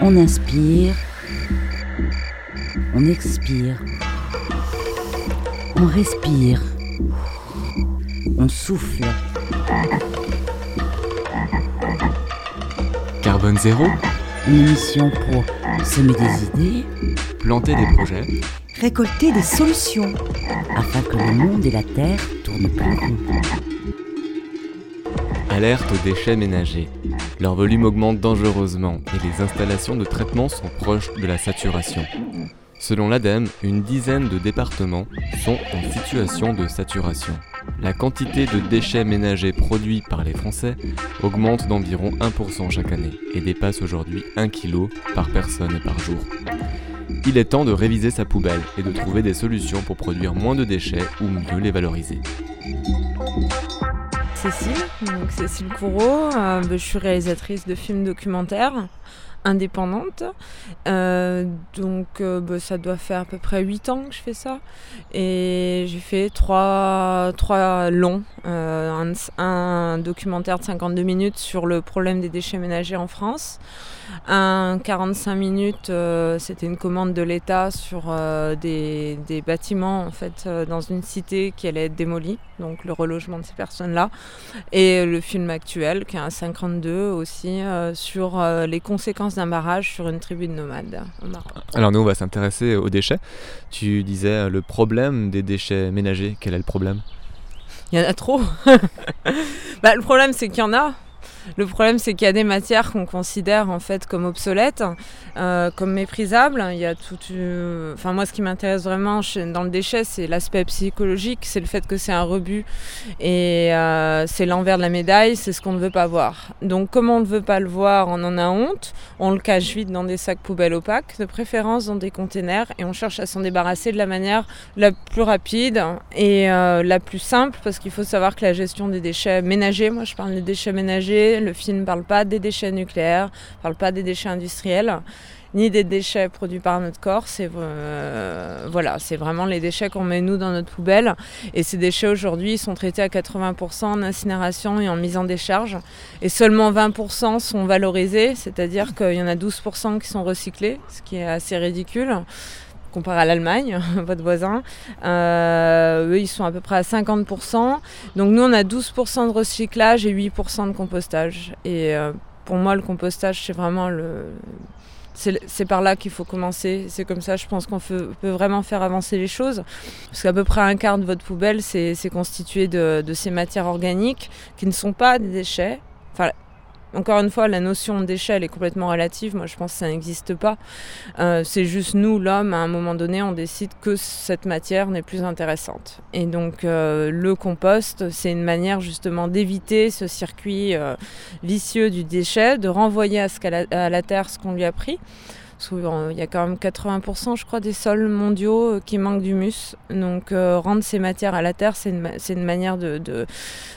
On inspire, on expire, on respire, on souffle. Carbone zéro, Une émission pour semer des idées planter des projets, Récolter des solutions. afin que le monde et la terre tournent nous. alerte aux déchets ménagers. Leur volume augmente dangereusement et les installations de traitement sont proches de la saturation. Selon l'ADEME, une dizaine de départements sont en situation de saturation. La quantité de déchets ménagers produits par les Français augmente d'environ 1% chaque année et dépasse aujourd'hui 1 kg par personne et par jour. Il est temps de réviser sa poubelle et de trouver des solutions pour produire moins de déchets ou mieux les valoriser. Cécile, donc Cécile euh, je suis réalisatrice de films documentaires indépendante. Euh, donc euh, bah, ça doit faire à peu près 8 ans que je fais ça. Et j'ai fait trois, longs. Euh, un documentaire de 52 minutes sur le problème des déchets ménagers en France. Un 45 minutes, euh, c'était une commande de l'État sur euh, des, des bâtiments en fait euh, dans une cité qui allait être démolie, donc le relogement de ces personnes-là. Et le film actuel, qui est un 52 aussi, sur les conséquences d'un barrage sur une tribu de nomades. Alors nous, on va s'intéresser aux déchets. Tu disais le problème des déchets ménagers. Quel est le problème? Il y en a trop. bah, le problème, c'est qu'il y en a. Le problème, c'est qu'il y a des matières qu'on considère en fait comme obsolètes, euh, comme méprisables. Il y a tout. Enfin, moi, ce qui m'intéresse vraiment dans le déchet, c'est l'aspect psychologique, c'est le fait que c'est un rebut et euh, c'est l'envers de la médaille, c'est ce qu'on ne veut pas voir. Donc, comme on ne veut pas le voir, on en a honte. On le cache vite dans des sacs poubelles opaques, de préférence dans des containers, et on cherche à s'en débarrasser de la manière la plus rapide et euh, la plus simple parce qu'il faut savoir que la gestion des déchets ménagers, moi je parle des déchets ménagers, le film ne parle pas des déchets nucléaires, ne parle pas des déchets industriels ni des déchets produits par notre corps, c'est euh, voilà, c'est vraiment les déchets qu'on met nous dans notre poubelle. Et ces déchets aujourd'hui sont traités à 80% en incinération et en mise en décharge. Et seulement 20% sont valorisés, c'est-à-dire qu'il y en a 12% qui sont recyclés, ce qui est assez ridicule comparé à l'Allemagne, votre voisin. Euh, eux, ils sont à peu près à 50%. Donc nous, on a 12% de recyclage et 8% de compostage. Et euh, pour moi, le compostage, c'est vraiment le... C'est par là qu'il faut commencer. C'est comme ça, je pense qu'on peut, vraiment faire avancer les choses. Parce qu'à peu près un quart de votre poubelle, c'est constitué de, de ces matières organiques qui ne sont pas des déchets. Enfin, encore une fois, la notion de déchet, elle est complètement relative. Moi, je pense que ça n'existe pas. Euh, c'est juste nous, l'homme, à un moment donné, on décide que cette matière n'est plus intéressante. Et donc, euh, le compost, c'est une manière justement d'éviter ce circuit euh, vicieux du déchet, de renvoyer à la terre ce qu'on lui a pris. Parce qu'il y a quand même 80% je crois des sols mondiaux euh, qui manquent d'humus. Donc euh, rendre ces matières à la terre, c'est une, une manière de, de-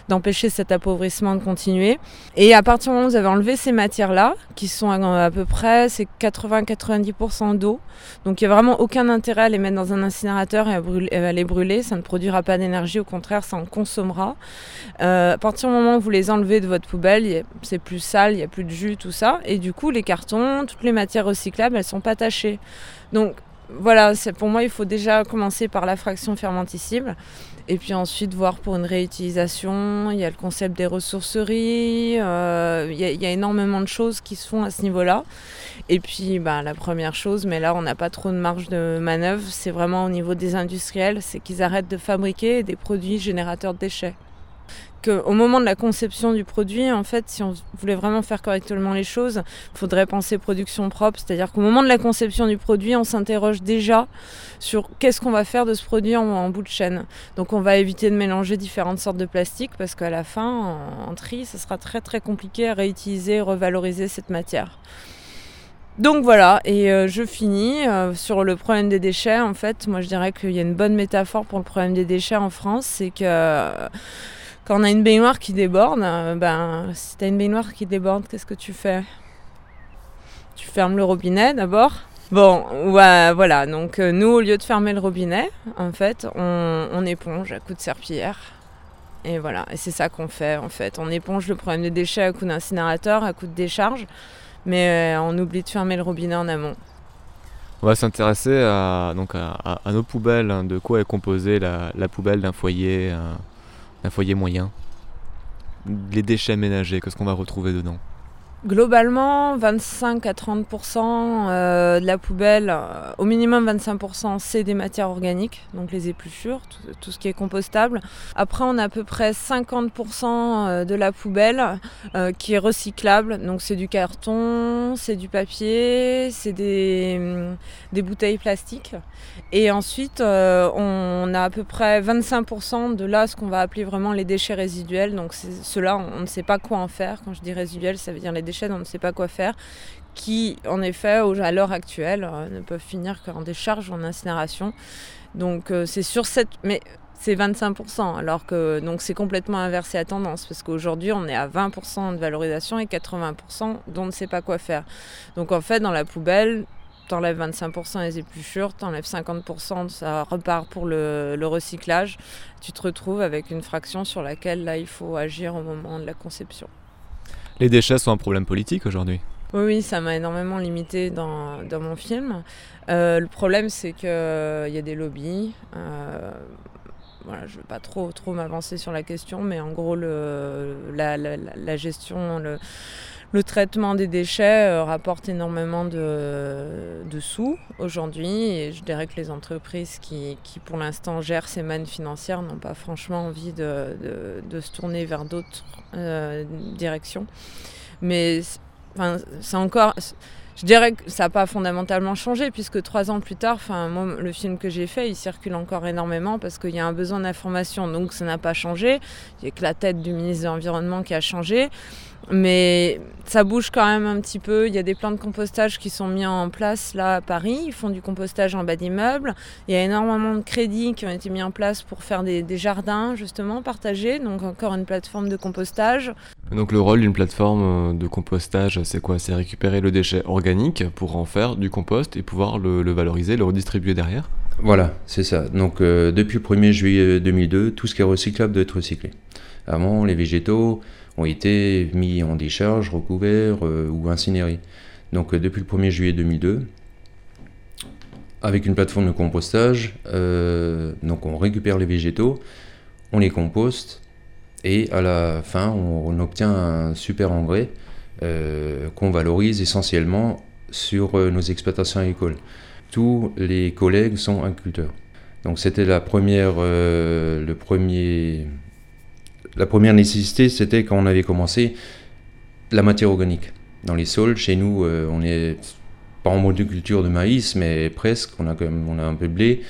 d'empêcher cet appauvrissement de continuer. Et à partir du moment où vous avez enlevé ces matières-là, qui sont à, peu près c'est 80-90% d'eau, donc il n'y a vraiment aucun intérêt à les mettre dans un incinérateur et à, les brûler, ça ne produira pas d'énergie, au contraire ça en consommera. Euh, à partir du moment où vous les enlevez de votre poubelle, c'est plus sale, il n'y a plus de jus, tout ça. Et du coup, les cartons, toutes les matières recyclables, elles sont pas tachées. Donc voilà, pour moi, il faut déjà commencer par la fraction fermenticible. Et puis ensuite, voir pour une réutilisation. Il y a le concept des ressourceries. euh, il, y a, il y a énormément de choses qui se font à ce niveau-là. Et puis, bah, la première chose, mais là, on n'a pas trop de marge de manœuvre, c'est vraiment au niveau des industriels, c'est qu'ils arrêtent de fabriquer des produits générateurs de déchets que au moment de la conception du produit, en fait, si on voulait vraiment faire correctement les choses, il faudrait penser production propre. C'est-à-dire qu'au moment de la conception du produit, on s'interroge déjà sur qu'est-ce qu'on va faire de ce produit en, bout de chaîne. Donc on va éviter de mélanger différentes sortes de plastique parce qu'à la fin, en, tri, ce sera très très compliqué à réutiliser revaloriser cette matière. Donc voilà, et euh, je finis euh, sur le problème des déchets. En fait, moi je dirais qu'il y a une bonne métaphore pour le problème des déchets en France, c'est que quand on a une baignoire qui déborde, euh, ben, si tu as une baignoire qui déborde, qu'est-ce que tu fais? Tu fermes le robinet d'abord? Bon, ouais, voilà, donc euh, nous, au lieu de fermer le robinet, en fait, on, on éponge à coups de serpillière. Et voilà, et c'est ça qu'on fait en fait. On éponge le problème des déchets à coup d'incinérateur, à coup de décharge, mais euh, on oublie de fermer le robinet en amont. On va s'intéresser à, nos poubelles, hein. de quoi est composée la, poubelle d'un foyer, d'un foyer moyen. Les déchets ménagers, qu'est-ce qu'on va retrouver dedans? Globalement, 25 à 30% euh, de la poubelle, euh, au minimum 25% c'est des matières organiques, donc les épluchures, tout, ce qui est compostable. Après, on a à peu près 50% euh, de la poubelle qui est recyclable, donc c'est du carton, c'est du papier, c'est des, des, bouteilles plastiques. Et ensuite, on a à peu près 25% de là ce qu'on va appeler vraiment les déchets résiduels. Donc ceux-là, on ne sait pas quoi en faire. Quand je dis résiduels, ça veut dire les déchets on ne sait pas quoi faire, qui en effet à l'heure actuelle euh, ne peuvent finir qu'en décharge en incinération. Donc euh, c'est sur cette... Mais c'est 25%, alors que donc c'est complètement inversé à tendance, parce qu'aujourd'hui on est à 20% de valorisation et 80% dont on ne sait pas quoi faire. Donc en fait dans la poubelle, t'enlèves 25% les épluchures, t'enlèves 50%, ça repart pour le, le, recyclage. Tu te retrouves avec une fraction sur laquelle là il faut agir au moment de la conception. Les déchets sont un problème politique aujourd'hui. Oui, ça m'a énormément limité dans, mon film. Euh, le problème, c'est qu'il euh, y a des lobbies. Euh, voilà, je ne veux pas trop, trop m'avancer sur la question, mais en gros, le, la, gestion, le, traitement des déchets rapporte énormément de, sous aujourd'hui. Et je dirais que les entreprises qui, pour l'instant, gèrent ces mannes financières n'ont pas franchement envie de, de se tourner vers d'autres euh, direction. Mais c'est encore. Je dirais que ça n'a pas fondamentalement changé, puisque trois ans plus tard, moi, le film que j'ai fait, il circule encore énormément parce qu'il y a un besoin d'information. Donc ça n'a pas changé. Il n'y a que la tête du ministre de l'Environnement qui a changé. Mais ça bouge quand même un petit peu. Il y a des plans de compostage qui sont mis en place là à Paris. Ils font du compostage en bas d'immeubles. Il y a énormément de crédits qui ont été mis en place pour faire des, jardins justement partagés. Donc encore une plateforme de compostage. Donc le rôle d'une plateforme euh, de compostage, c'est quoi? C'est récupérer le déchet organique pour en faire du compost et pouvoir le, valoriser, le redistribuer derrière? Voilà, c'est ça. Donc euh, depuis le 1er juillet 2002, tout ce qui est recyclable doit être recyclé. Avant, les végétaux, ont été mis en décharge, recouverts euh, ou incinérés. Donc euh, depuis le 1er juillet 2002, avec une plateforme de compostage, euh, donc on récupère les végétaux, on les composte et à la fin on, obtient un super engrais qu'on valorise essentiellement sur nos exploitations agricoles. Tous les collègues sont agriculteurs. Donc c'était la première, le premier la première nécessité, c'était quand on avait commencé, la matière organique. Dans les sols, chez nous, euh, on est pas en monoculture de maïs, mais presque. On a, quand même, on a un peu de blé,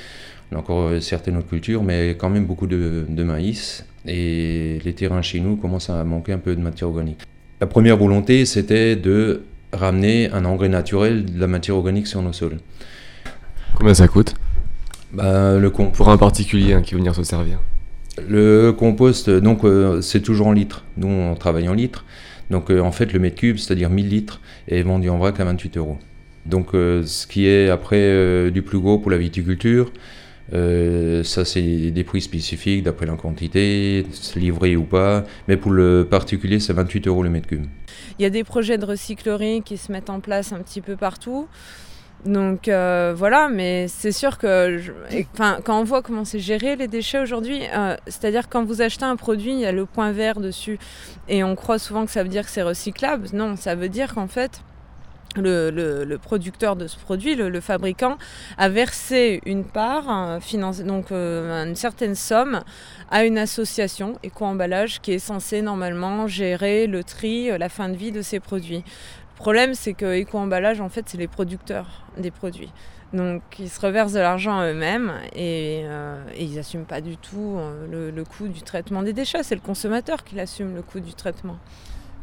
on a encore euh, certaines autres cultures, mais quand même beaucoup de, maïs. Et les terrains chez nous commencent à manquer un peu de matière organique. La première volonté, c'était de ramener un engrais naturel de la matière organique sur nos sols. Combien ça coûte? Bah, le Pour un particulier hein, qui veut venir se servir le compost, donc euh, c'est toujours en litres. Nous, on travaille en litres. Donc euh, en fait, le mètre cube, c'est-à-dire 1000 litres, est vendu en vrac à 28 euros. Donc euh, ce qui est après du plus gros pour la viticulture, ça c'est des prix spécifiques d'après la quantité, livré ou pas. Mais pour le particulier, c'est 28 euros le mètre cube. Il y a des projets de recyclerie qui se mettent en place un petit peu partout. Donc euh, voilà, mais c'est sûr que quand on voit comment c'est géré les déchets aujourd'hui, euh, c'est-à-dire quand vous achetez un produit, il y a le point vert dessus et on croit souvent que ça veut dire que c'est recyclable. Non, ça veut dire qu'en fait, le, producteur de ce produit, le, fabricant, a versé une part, euh, donc une certaine somme, à une association éco-emballage qui est censée normalement gérer le tri, la fin de vie de ces produits. Le problème, c'est que Eco-emballage, en fait, c'est les producteurs des produits. Donc, ils se reversent de l'argent eux-mêmes et, euh, ils n'assument pas du tout euh, le, coût du traitement des déchets. C'est le consommateur qui assume le coût du traitement.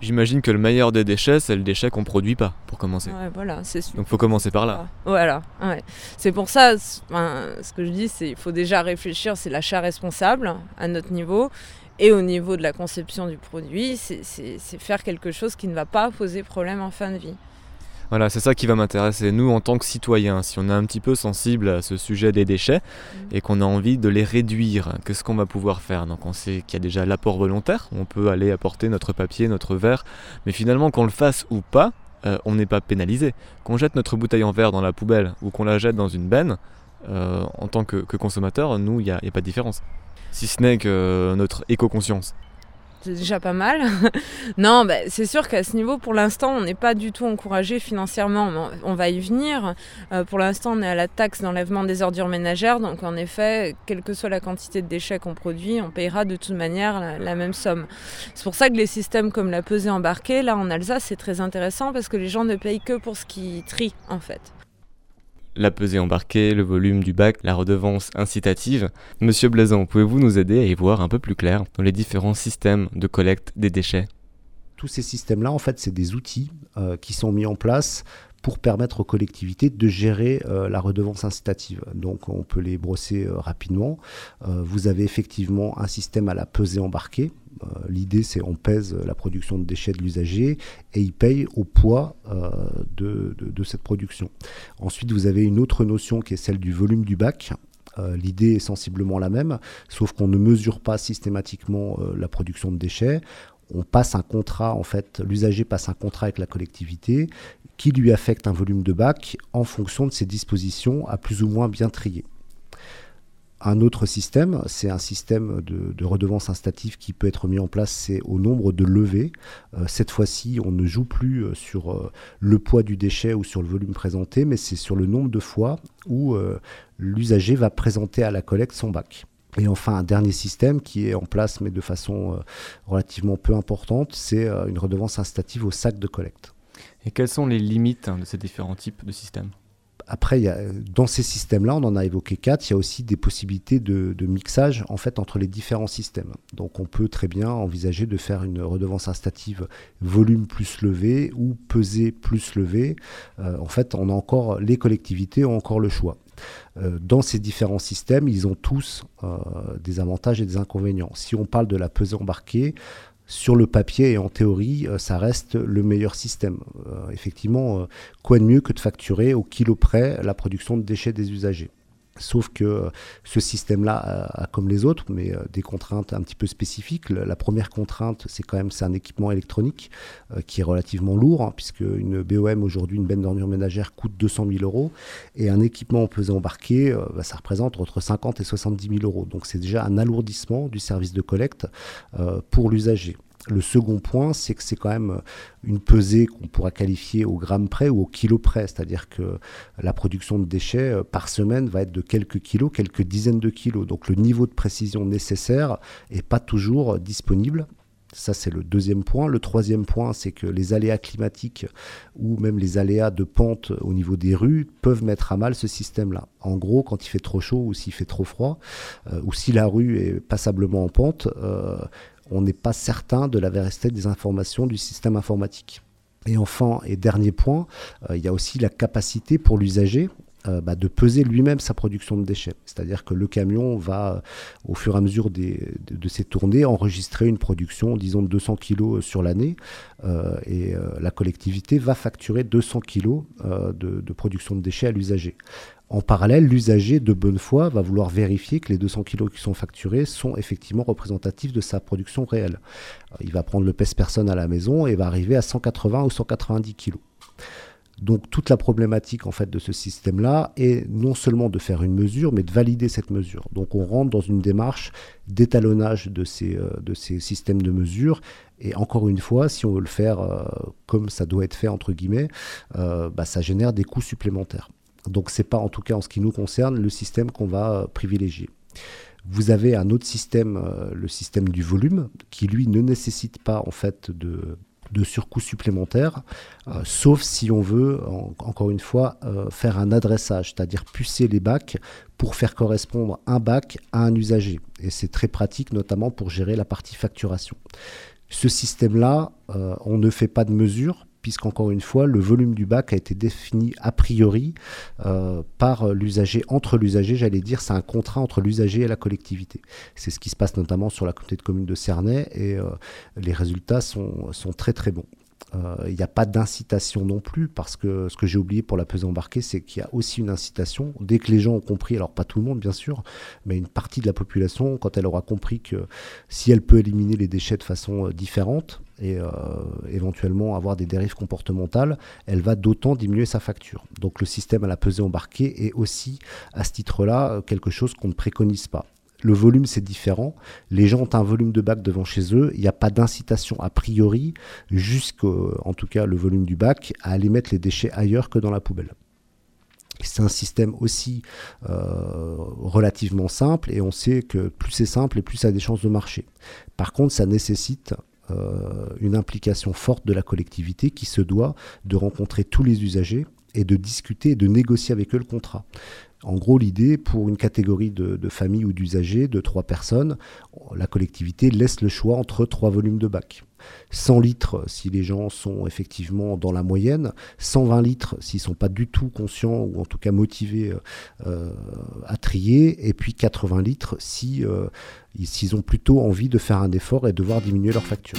J'imagine que le meilleur des déchets, c'est le déchet qu'on ne produit pas, pour commencer. Ouais, voilà, c'est Donc, faut commencer par là. Voilà, ouais. C'est pour ça, ce que je dis, c'est qu'il faut déjà réfléchir, c'est l'achat responsable à notre niveau. Et au niveau de la conception du produit, c'est faire quelque chose qui ne va pas poser problème en fin de vie. Voilà, c'est ça qui va m'intéresser. Nous, en tant que citoyens, si on est un petit peu sensible à ce sujet des déchets et qu'on a envie de les réduire, qu'est-ce qu'on va pouvoir faire? Donc on sait qu'il y a déjà l'apport volontaire, on peut aller apporter notre papier, notre verre, mais finalement qu'on le fasse ou pas, euh, on n'est pas pénalisé. Qu'on jette notre bouteille en verre dans la poubelle ou qu'on la jette dans une benne, euh, en tant que, consommateur, nous, il n'y a, pas de différence. Si ce n'est que notre éco-conscience c'est déjà pas mal. non, bah, c'est sûr qu'à ce niveau, pour l'instant, on n'est pas du tout encouragé financièrement. On va y venir. Euh, pour l'instant, on est à la taxe d'enlèvement des ordures ménagères. Donc, en effet, quelle que soit la quantité de déchets qu'on produit, on payera de toute manière la, la même somme. C'est pour ça que les systèmes comme la pesée embarquée, là en Alsace, c'est très intéressant parce que les gens ne payent que pour ce qui trient, en fait la pesée embarquée, le volume du bac, la redevance incitative. Monsieur Blazon, pouvez-vous nous aider à y voir un peu plus clair dans les différents systèmes de collecte des déchets? Tous ces systèmes-là, en fait, c'est des outils euh, qui sont mis en place pour permettre aux collectivités de gérer euh, la redevance incitative. Donc on peut les brosser euh, rapidement. vous avez effectivement un système à la pesée embarquée, euh, l'idée, c'est on pèse la production de déchets de l'usager et il paye au poids euh, de, cette production. Ensuite, vous avez une autre notion qui est celle du volume du bac. Euh, l'idée est sensiblement la même, sauf qu'on ne mesure pas systématiquement la production de déchets. On passe un contrat, en fait, l'usager passe un contrat avec la collectivité qui lui affecte un volume de bac en fonction de ses dispositions à plus ou moins bien trier. Un autre système, c'est un système de, redevance incitative qui peut être mis en place, c'est au nombre de levées. Euh, cette fois-ci, on ne joue plus euh, sur euh, le poids du déchet ou sur le volume présenté, mais c'est sur le nombre de fois où l'usager va présenter à la collecte son bac. Et enfin, un dernier système qui est en place, mais de façon relativement peu importante, c'est une redevance incitative au sac de collecte. Et quelles sont les limites hein, de ces différents types de systèmes? Après, dans ces systèmes-là, on en a évoqué quatre, il y a aussi des possibilités de, mixage en fait entre les différents systèmes. Donc on peut très bien envisager de faire une redevance incitative volume plus levé ou pesée plus levé. Euh, en fait, on a encore les collectivités ont encore le choix. Euh, dans ces différents systèmes, ils ont tous euh, des avantages et des inconvénients. Si on parle de la pesée embarquée, sur le papier et en théorie, euh, ça reste le meilleur système. Effectivement, quoi de mieux que de facturer au kilo près la production de déchets des usagers Sauf que ce système-là a, comme les autres, mais euh, des contraintes un petit peu spécifiques. La première contrainte, c'est quand même c'est un équipement électronique euh, qui est relativement lourd, hein, puisque une BOM aujourd'hui, une benne d'ornure ménagère coûte 200 000 euros, et un équipement pesé embarqué, euh, bah, ça représente entre 50 et 70 000 euros. Donc c'est déjà un alourdissement du service de collecte pour l'usager. Le second point, c'est que c'est quand même une pesée qu'on pourra qualifier au gramme près ou au kilo près, c'est-à-dire que la production de déchets euh, par semaine va être de quelques kilos, quelques dizaines de kilos. Donc le niveau de précision nécessaire n'est pas toujours disponible. Ça, c'est le deuxième point. Le troisième point, c'est que les aléas climatiques ou même les aléas de pente au niveau des rues peuvent mettre à mal ce système-là. En gros, quand il fait trop chaud ou s'il fait trop froid, euh, ou si la rue est passablement en pente, euh, on n'est pas certain de la vérité des informations du système informatique. Et enfin, et dernier point, euh, il y a aussi la capacité pour l'usager euh, bah, de peser lui-même sa production de déchets. C'est-à-dire que le camion va, euh, au fur et à mesure de, ses tournées, enregistrer une production, disons, de 200 kg sur l'année, et la collectivité va facturer 200 kg de, de, production de déchets à l'usager. En parallèle, l'usager de bonne foi va vouloir vérifier que les 200 kg qui sont facturés sont effectivement représentatifs de sa production réelle. Il va prendre le pèse-personne à la maison et va arriver à 180 ou 190 kg. Donc toute la problématique en fait de ce système-là est non seulement de faire une mesure, mais de valider cette mesure. Donc on rentre dans une démarche d'étalonnage de ces, euh, de ces systèmes de mesure. Et encore une fois, si on veut le faire euh, comme ça doit être fait entre guillemets, euh, bah, ça génère des coûts supplémentaires. Donc c'est pas en tout cas en ce qui nous concerne le système qu'on va privilégier. Vous avez un autre système, le système du volume, qui lui ne nécessite pas en fait de, de surcoût supplémentaire, euh, sauf si on veut, encore une fois, faire un adressage, c'est-à-dire pucer les bacs pour faire correspondre un bac à un usager. Et c'est très pratique, notamment pour gérer la partie facturation. Ce système-là, on ne fait pas de mesure puisqu'encore une fois, le volume du bac a été défini a priori euh, par l'usager, entre l'usager, j'allais dire, c'est un contrat entre l'usager et la collectivité. C'est ce qui se passe notamment sur la communauté de communes de Cernay et euh, les résultats sont, sont très très bons. Euh, il n'y a pas d'incitation non plus, parce que ce que j'ai oublié pour la pesée embarquée, c'est qu'il y a aussi une incitation. Dès que les gens ont compris, alors pas tout le monde bien sûr, mais une partie de la population, quand elle aura compris que si elle peut éliminer les déchets de façon euh, différente, et euh, éventuellement avoir des dérives comportementales, elle va d'autant diminuer sa facture. Donc le système à la pesée embarquée est aussi à ce titre-là quelque chose qu'on ne préconise pas. Le volume, c'est différent. Les gens ont un volume de bac devant chez eux. Il n'y a pas d'incitation a priori, jusqu'en tout cas le volume du bac, à aller mettre les déchets ailleurs que dans la poubelle. C'est un système aussi euh, relativement simple et on sait que plus c'est simple et plus ça a des chances de marcher. Par contre, ça nécessite euh, une implication forte de la collectivité qui se doit de rencontrer tous les usagers et de discuter et de négocier avec eux le contrat. En gros, l'idée, pour une catégorie de, familles ou d'usagers de trois personnes, la collectivité laisse le choix entre trois volumes de bac. 100 litres si les gens sont effectivement dans la moyenne, 120 litres s'ils ne sont pas du tout conscients ou en tout cas motivés euh, à trier, et puis 80 litres si, euh, s'ils ont plutôt envie de faire un effort et de devoir diminuer leur facture.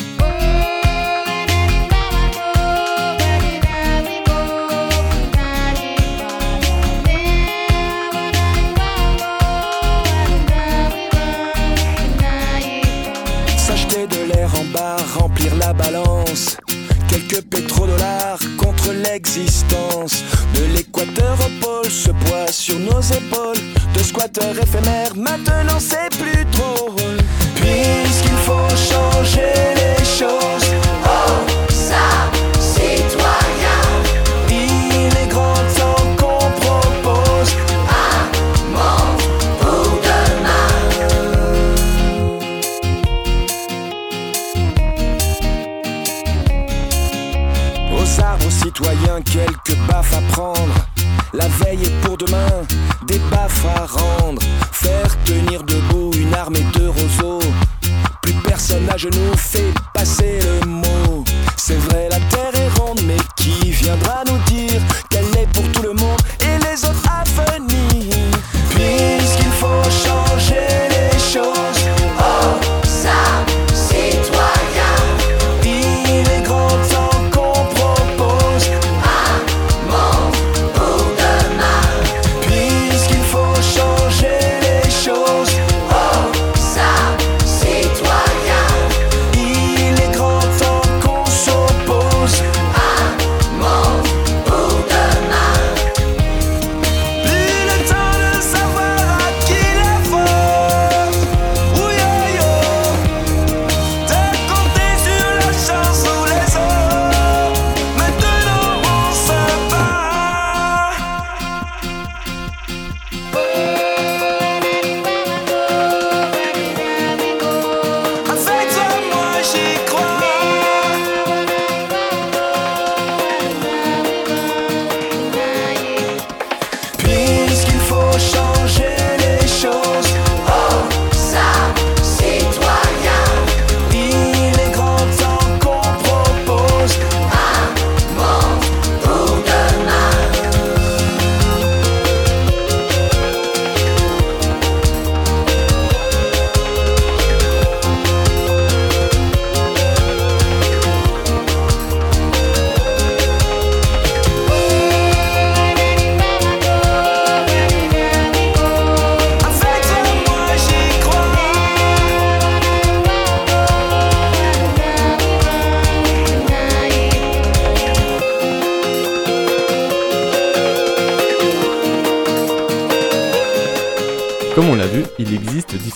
La balance. Quelques pétrodollars contre l'existence. De l'équateur au pôle, ce poids sur nos épaules. De squatteurs éphémères, maintenant c'est plus drôle. Puisqu'il faut changer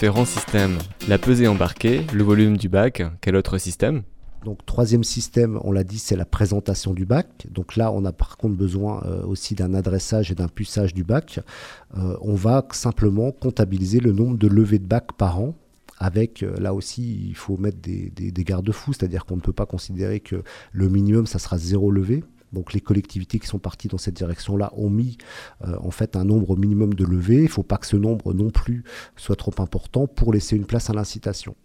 systèmes. La pesée embarquée, le volume du bac, quel autre système? Donc troisième système, on l'a dit, c'est la présentation du bac. Donc là, on a par contre besoin euh, aussi d'un adressage et d'un puçage du bac. Euh, on va simplement comptabiliser le nombre de levées de bac par an. Avec, euh, là aussi, il faut mettre des, des- des garde-fous, c'est-à-dire qu'on ne peut pas considérer que le minimum, ça sera zéro levée. Donc les collectivités qui sont parties dans cette direction-là ont mis euh, en fait un nombre minimum de levées. Il ne faut pas que ce nombre non plus soit trop important pour laisser une place à l'incitation.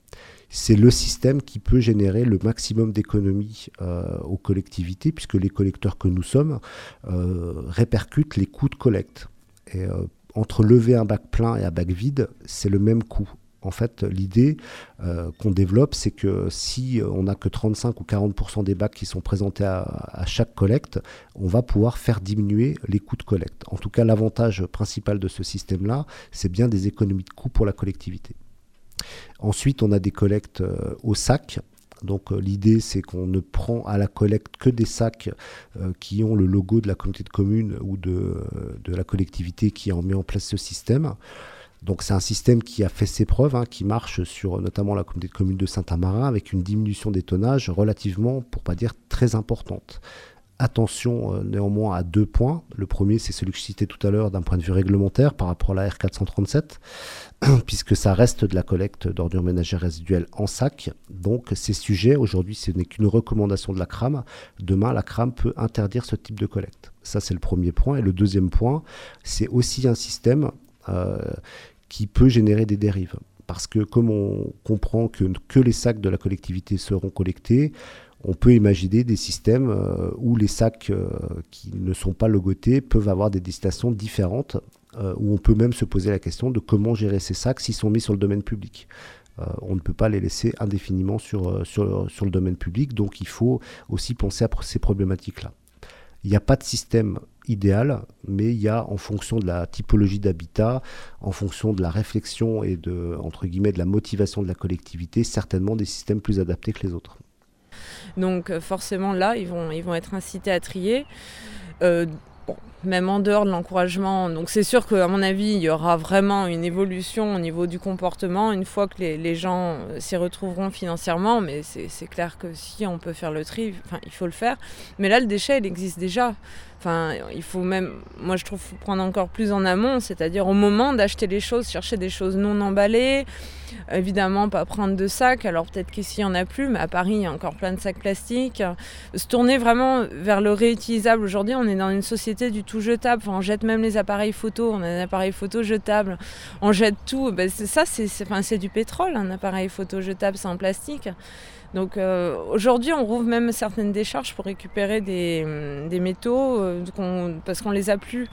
C'est le système qui peut générer le maximum d'économies euh, aux collectivités, puisque les collecteurs que nous sommes euh, répercutent les coûts de collecte. Entre lever un bac plein et un bac vide, c'est le même coût. En fait, l'idée euh, qu'on développe, c'est que si on n'a que 35 ou 40% des bacs qui sont présentés à, chaque collecte, on va pouvoir faire diminuer les coûts de collecte. En tout cas, l'avantage principal de ce système-là, c'est bien des économies de coûts pour la collectivité. Ensuite, on a des collectes euh, au sac. Donc euh, l'idée c'est qu'on ne prend à la collecte que des sacs qui ont le logo de la communauté de communes ou de, de la collectivité qui a mis en place ce système. Donc c'est un système qui a fait ses preuves, hein, qui marche sur notamment la communauté de communes de Saint-Amarin avec une diminution des tonnages relativement, pour pas dire très importante. Attention euh, néanmoins à deux points. Le premier, c'est celui que je citais tout à l'heure d'un point de vue réglementaire par rapport à la R437, puisque ça reste de la collecte d'ordures ménagères résiduelles en sac. Donc ces sujets, aujourd'hui, ce n'est qu'une recommandation de la CRAM. Demain, la CRAM peut interdire ce type de collecte. Ça, c'est le premier point. Et le deuxième point, c'est aussi un système qui peut générer des dérives. Parce que comme on comprend que, que les sacs de la collectivité seront collectés, on peut imaginer des systèmes euh, où les sacs euh, qui ne sont pas logotés peuvent avoir des destinations différentes, où on peut même se poser la question de comment gérer ces sacs s'ils sont mis sur le domaine public. on ne peut pas les laisser indéfiniment sur, sur, sur, le domaine public, donc il faut aussi penser à ces problématiques-là. Il n'y a pas de système idéal, mais il y a en fonction de la typologie d'habitat, en fonction de la réflexion et de, entre guillemets, de la motivation de la collectivité, certainement des systèmes plus adaptés que les autres. Donc euh, forcément là, ils vont, ils vont être incités à trier. Euh, même en dehors de l'encouragement. Donc c'est sûr qu'à mon avis, il y aura vraiment une évolution au niveau du comportement une fois que les, gens euh, s'y retrouveront financièrement. Mais c'est clair que si on peut faire le tri, il faut le faire. Mais là, le déchet, il existe déjà. Enfin, il faut même, moi je trouve, prendre encore plus en amont, c'est-à-dire au moment d'acheter les choses, chercher des choses non emballées. Évidemment, pas prendre de sacs. Alors peut-être qu'ici il n'y en a plus, mais à Paris il y a encore plein de sacs plastiques. Se tourner vraiment vers le réutilisable. Aujourd'hui, on est dans une société du tout jetable. on jette même les appareils photo. On a un appareil photo jetable. On jette tout. Ben, ça, c'est du pétrole, un appareil photo jetable sans plastique. Donc euh, aujourd'hui, on rouvre même certaines décharges pour récupérer des, métaux euh, parce qu'on les a plus.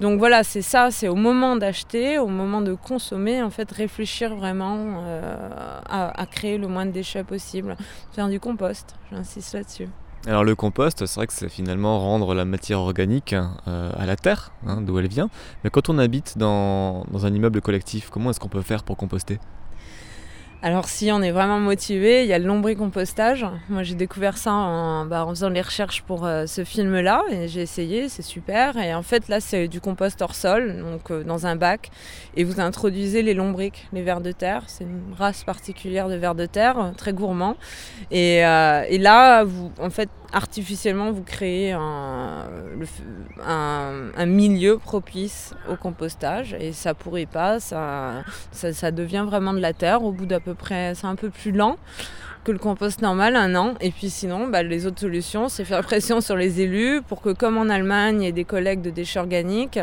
Donc voilà, c'est ça, c'est au moment d'acheter, au moment de consommer, en fait, réfléchir vraiment euh, à, créer le moins de déchets possible. Faire du compost, j'insiste là-dessus. Alors le compost, c'est vrai que c'est finalement rendre la matière organique à la terre, hein, d'où elle vient. Mais quand on habite dans un immeuble collectif, comment est-ce qu'on peut faire pour composter? Alors si on est vraiment motivé, il y a le lombricompostage. Moi j'ai découvert ça en, bah, faisant les recherches pour euh, ce film-là et j'ai essayé, c'est super. Et en fait là c'est du compost hors sol, donc euh, dans un bac, et vous introduisez les lombrics, les vers de terre. C'est une race particulière de vers de terre, euh, très gourmand. Et, et là, vous, en fait, artificiellement vous créez un, milieu propice au compostage et ça pourrit pas, ça, ça, devient vraiment de la terre. Au bout d'à peu près, c'est un peu plus lent que le compost normal, un an. Et puis sinon, bah, les autres solutions, c'est faire pression sur les élus pour que, comme en Allemagne, il y ait des collectes de déchets organiques.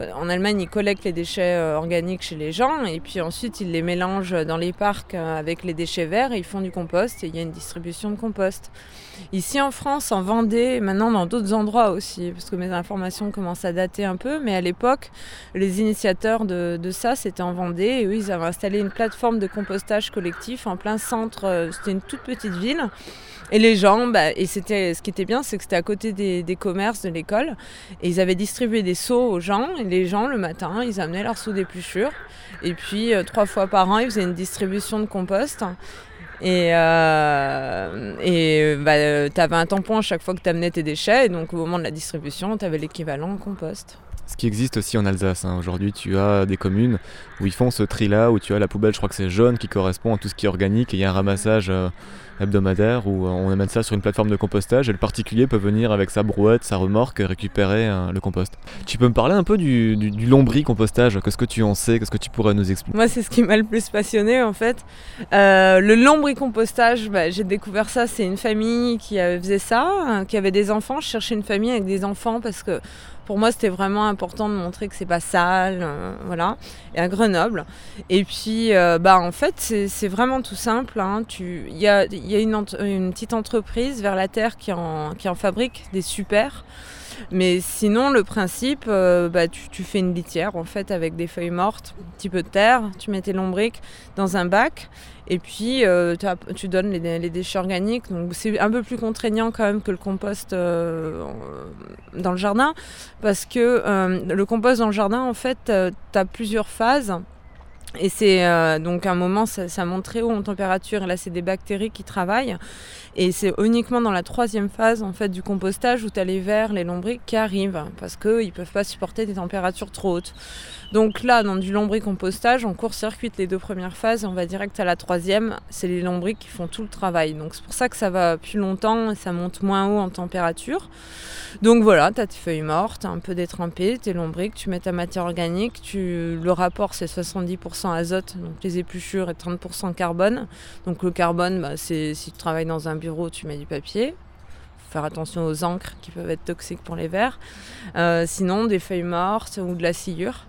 Euh, en Allemagne, ils collectent les déchets euh, organiques chez les gens et puis ensuite, ils les mélangent dans les parcs euh, avec les déchets verts et ils font du compost et il y a une distribution de compost. Ici en France, en Vendée, maintenant dans d'autres endroits aussi, parce que mes informations commencent à dater un peu, mais à l'époque, les initiateurs de, ça, c'était en Vendée et eux, ils avaient installé une plateforme de compostage collectif en plein centre, une toute petite ville. Et les gens, bah, et c'était, ce qui était bien, c'est que c'était à côté des, commerces de l'école. Et ils avaient distribué des seaux aux gens. Et les gens, le matin, ils amenaient leurs seaux d'épluchure. Et puis, euh, trois fois par an, ils faisaient une distribution de compost. Et, euh, et bah, tu avais un tampon à chaque fois que tu amenais tes déchets. Et donc, au moment de la distribution, tu avais l'équivalent en compost. Ce qui existe aussi en Alsace. Hein. Aujourd'hui, tu as des communes où ils font ce tri-là, où tu as la poubelle, je crois que c'est jaune, qui correspond à tout ce qui est organique, et il y a un ramassage euh, hebdomadaire où on amène ça sur une plateforme de compostage et le particulier peut venir avec sa brouette, sa remorque récupérer euh, le compost. Tu peux me parler un peu du, du, du lombricompostage? Qu'est-ce que tu en sais? Qu'est-ce que tu pourrais nous expliquer Moi, c'est ce qui m'a le plus passionné en fait. Euh, le lombricompostage, bah, j'ai découvert ça. C'est une famille qui faisait ça, hein, qui avait des enfants. Je cherchais une famille avec des enfants parce que pour moi, c'était vraiment important de montrer que c'est pas sale, euh, voilà. Et à Grenoble. Et puis, euh, bah, en fait, c'est vraiment tout simple. hein. Il y a, y a une petite entreprise vers la terre qui en, qui en fabrique des super. Mais sinon, le principe, euh, bah, tu, tu fais une litière en fait avec des feuilles mortes, un petit peu de terre, tu mets tes lombriques dans un bac et puis euh, tu donnes les, déchets organiques. Donc c'est un peu plus contraignant quand même que le compost euh, dans le jardin parce que euh, le compost dans le jardin, en fait, tu as plusieurs phases. Et c'est euh, donc un moment, ça, ça monte très haut en température. Et là, c'est des bactéries qui travaillent. Et c'est uniquement dans la troisième phase en fait du compostage où tu as les vers, les lombriques qui arrivent parce qu'ils ne peuvent pas supporter des températures trop hautes. Donc là, dans du lombricompostage, on court-circuite les deux premières phases et on va direct à la troisième. C'est les lombriques qui font tout le travail. Donc c'est pour ça que ça va plus longtemps et ça monte moins haut en température. Donc voilà, tu as tes feuilles mortes, un peu détrempées, tes lombriques, tu mets ta matière organique, tu, le rapport c'est 70% azote, donc les épluchures et 30% carbone. Donc le carbone, bah, c'est si tu travailles dans un bureau, tu mets du papier. Faire attention aux encres qui peuvent être toxiques pour les vers. Euh, sinon, des feuilles mortes ou de la sciure.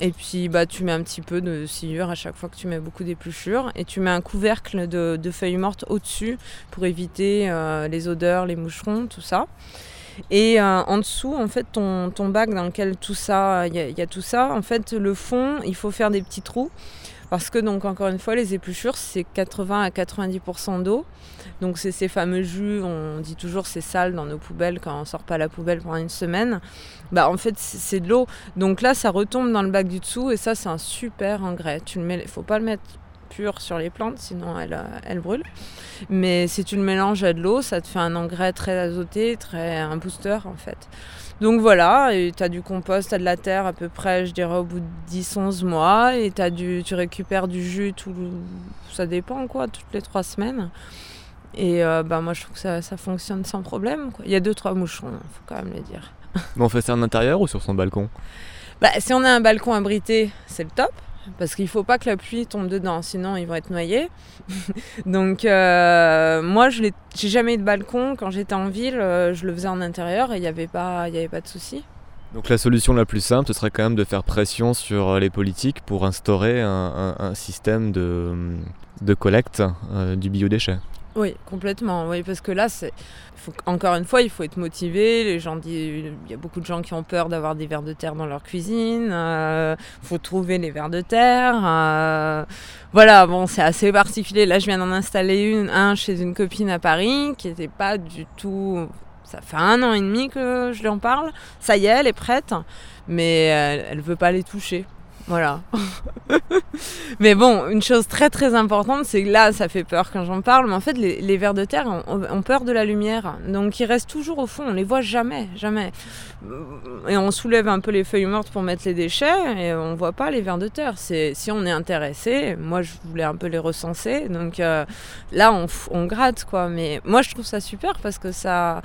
Et puis bah, tu mets un petit peu de sciure à chaque fois que tu mets beaucoup d'épluchures. Et tu mets un couvercle de, de feuilles mortes au-dessus pour éviter euh, les odeurs, les moucherons, tout ça. Et euh, en dessous, en fait, ton, bac dans lequel tout ça, il y, a- tout ça, en fait, le fond, il faut faire des petits trous. Parce que, donc, encore une fois, les épluchures, c'est 80 à 90% d'eau. Donc, c'est ces fameux jus, on dit toujours c'est sale dans nos poubelles quand on sort pas la poubelle pendant une semaine. Bah, en fait, c'est c'est de l'eau. Donc là, ça retombe dans le bac du dessous et ça, c'est un super engrais. Tu le mets, faut pas le mettre pur sur les plantes, sinon elles, euh, elles brûlent. Mais si tu le mélanges à de l'eau, ça te fait un engrais très azoté, très un booster en fait. Donc voilà, tu as du compost, tu as de la terre à peu près, je dirais, au bout de 10-11 mois. Et as du, tu récupères du jus, tout, ça dépend quoi, toutes les trois semaines. Et euh, bah, moi je trouve que ça, ça fonctionne sans problème. Quoi. Il y a deux trois moucherons, faut quand même le dire. Mais on fait ça en intérieur ou sur son balcon? Bah, si on a un balcon abrité, c'est le top. Parce qu'il faut pas que la pluie tombe dedans, sinon ils vont être noyés. Donc euh, moi, je n'ai jamais eu de balcon. Quand j'étais en ville, euh, je le faisais en intérieur et il n'y avait, pas- avait pas de souci. Donc la solution la plus simple, ce serait quand même de faire pression sur euh, les politiques pour instaurer un système de, de collecte euh, du biodéchet. Oui, complètement. Oui, parce que là, c'est encore une fois, il faut être motivé. Les gens disent, il y a beaucoup de gens qui ont peur d'avoir des vers de terre dans leur cuisine. Il faut trouver les vers de terre. euh, voilà, bon, c'est assez particulier. Là, je viens d'en installer une, un chez une copine à Paris qui n'était pas du tout. Ça fait un an et demi que je lui en parle. Ça y est, elle est prête, mais elle, elle veut pas les toucher. Voilà. mais bon, une chose très très importante, c'est que là, ça fait peur quand j'en parle, mais en fait, les, vers de terre ont, peur de la lumière. Donc, ils restent toujours au fond, on les voit jamais, jamais. Et on soulève un peu les feuilles mortes pour mettre les déchets, et on voit pas les vers de terre. C'est, si on est intéressé, moi, je voulais un peu les recenser, donc euh, là, on, gratte, quoi. Mais moi, je trouve ça super parce que ça,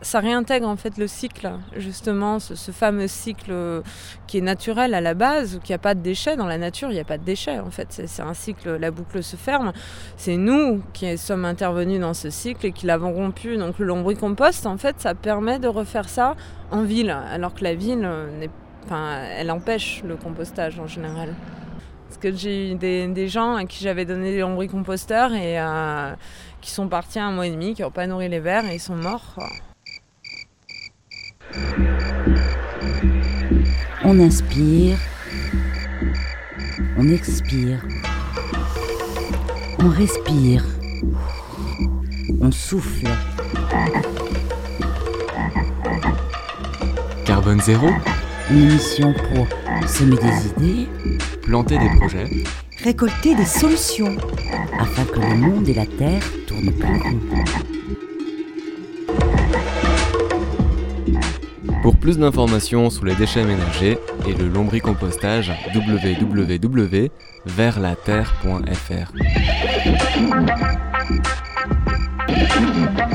ça réintègre en fait le cycle, justement, ce, ce fameux cycle euh, qui est naturel à la base, qui a pas de déchets. Dans la nature, il n'y a pas de déchets, en fait. C'est un cycle, la boucle se ferme. C'est nous qui sommes intervenus dans ce cycle et qui l'avons rompu. Donc le lombricompost, en fait, ça permet de refaire ça en ville, alors que la ville, euh, enfin, elle empêche le compostage en général. Parce que j'ai eu des, des gens à qui j'avais donné des lombricomposteurs et euh, qui sont partis un mois et demi, qui n'ont pas nourri les vers et ils sont morts. On inspire. On expire. On respire. On souffle. Carbone zéro, Une émission pour semer des idées planter des projets, Récolter des solutions. afin que le monde et la terre tournent plus rond. Plus d'informations sur les déchets ménagers et le lombricompostage, www.verlaterre.fr.